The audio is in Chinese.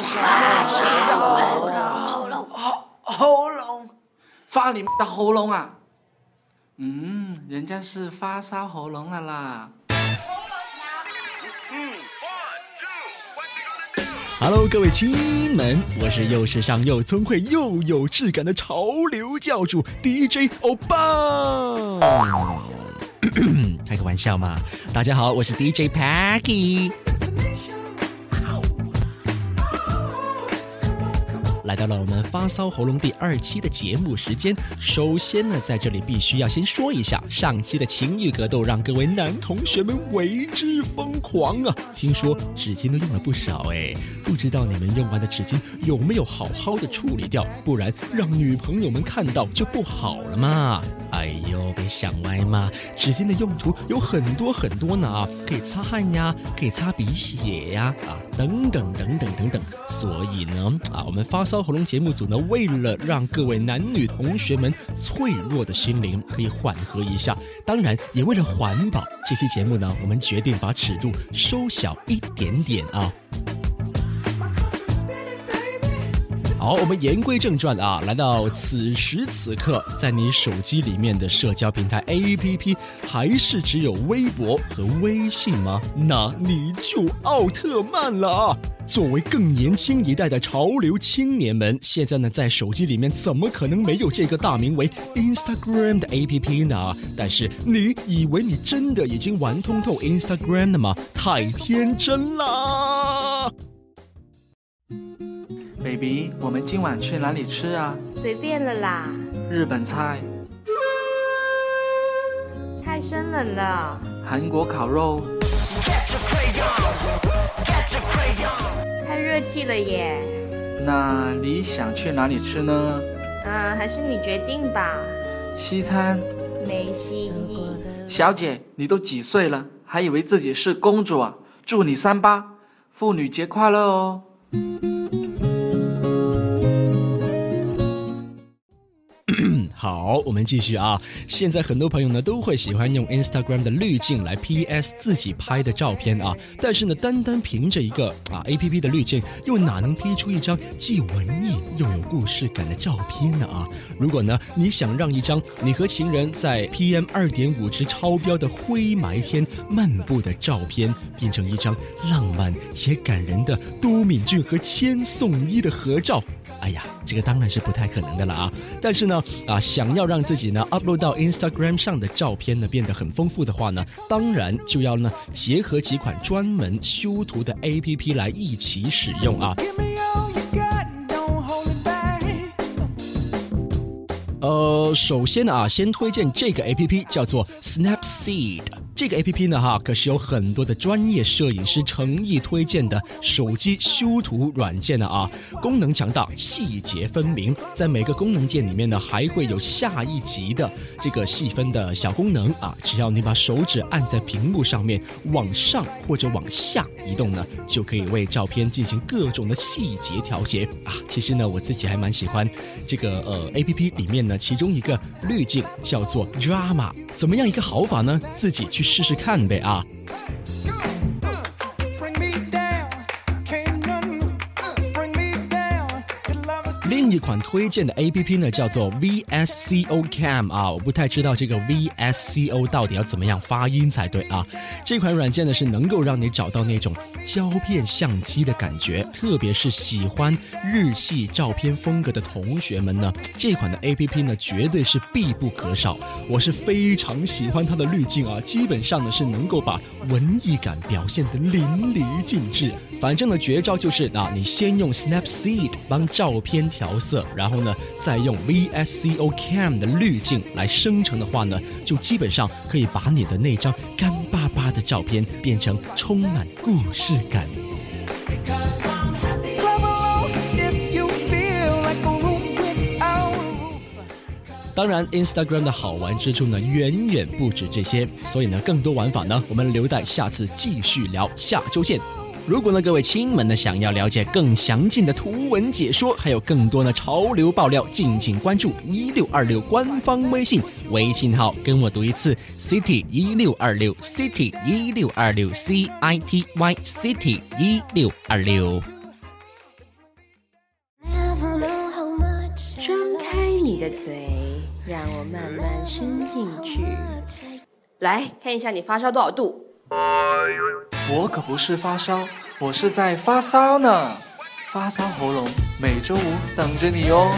喉咙，喉咙，发你的喉咙啊！嗯，人家是发烧喉咙了啦。Hello，各位亲们，我是又时尚又聪慧又有质感的潮流教主 DJ 欧巴。开个玩笑嘛！大家好，我是 DJ Packy。来到了我们发骚喉咙第二期的节目时间。首先呢，在这里必须要先说一下，上期的情欲格斗让各位男同学们为之疯狂啊！听说纸巾都用了不少哎，不知道你们用完的纸巾有没有好好的处理掉？不然让女朋友们看到就不好了嘛！哎呦，别想歪嘛！纸巾的用途有很多很多呢啊，可以擦汗呀，可以擦鼻血呀，啊，等等等等等等。所以呢，啊，我们发烧。喉咙节目组呢，为了让各位男女同学们脆弱的心灵可以缓和一下，当然也为了环保，这期节目呢，我们决定把尺度收小一点点啊。好，我们言归正传啊，来到此时此刻，在你手机里面的社交平台 APP 还是只有微博和微信吗？那你就奥特曼了！作为更年轻一代的潮流青年们，现在呢，在手机里面怎么可能没有这个大名为 Instagram 的 APP 呢？但是你以为你真的已经玩通透 Instagram 了吗？太天真啦！baby，我们今晚去哪里吃啊？随便了啦。日本菜。太生冷了。韩国烤肉。太热气了耶。那你想去哪里吃呢？嗯，还是你决定吧。西餐。没新意。小姐，你都几岁了，还以为自己是公主啊？祝你三八妇女节快乐哦！好，我们继续啊。现在很多朋友呢都会喜欢用 Instagram 的滤镜来 PS 自己拍的照片啊。但是呢，单单凭着一个啊 APP 的滤镜，又哪能 P 出一张既文艺又有故事感的照片呢啊？如果呢你想让一张你和情人在 PM 二点五值超标的灰霾天漫步的照片，变成一张浪漫且感人的都敏俊和千颂伊的合照。哎呀，这个当然是不太可能的了啊！但是呢，啊，想要让自己呢 upload 到 Instagram 上的照片呢变得很丰富的话呢，当然就要呢结合几款专门修图的 APP 来一起使用啊。呃，首先呢啊，先推荐这个 APP 叫做 Snapseed。这个 A P P 呢，哈，可是有很多的专业摄影师诚意推荐的手机修图软件的啊，功能强大，细节分明。在每个功能键里面呢，还会有下一级的这个细分的小功能啊。只要你把手指按在屏幕上面，往上或者往下移动呢，就可以为照片进行各种的细节调节啊。其实呢，我自己还蛮喜欢这个呃 A P P 里面呢，其中一个滤镜叫做 Drama，怎么样一个好法呢？自己去。试试看呗啊！一款推荐的 A P P 呢，叫做 V S C O Cam 啊，我不太知道这个 V S C O 到底要怎么样发音才对啊。这款软件呢，是能够让你找到那种胶片相机的感觉，特别是喜欢日系照片风格的同学们呢，这款的 A P P 呢，绝对是必不可少。我是非常喜欢它的滤镜啊，基本上呢是能够把文艺感表现得淋漓尽致。反正呢，绝招就是啊，你先用 Snapseed 帮照片调色，然后呢，再用 VSCO Cam 的滤镜来生成的话呢，就基本上可以把你的那张干巴巴的照片变成充满故事感。当然，Instagram 的好玩之处呢，远远不止这些，所以呢，更多玩法呢，我们留待下次继续聊，下周见。如果呢，各位亲们呢，想要了解更详尽的图文解说，还有更多呢潮流爆料，敬请关注一六二六官方微信，微信号跟我读一次 city 一六二六 city 一六二六 c i t y city 一六二六。张开你的嘴，让我慢慢伸进去，来看一下你发烧多少度。我可不是发烧，我是在发烧呢。发烧喉咙每周五等着你哦。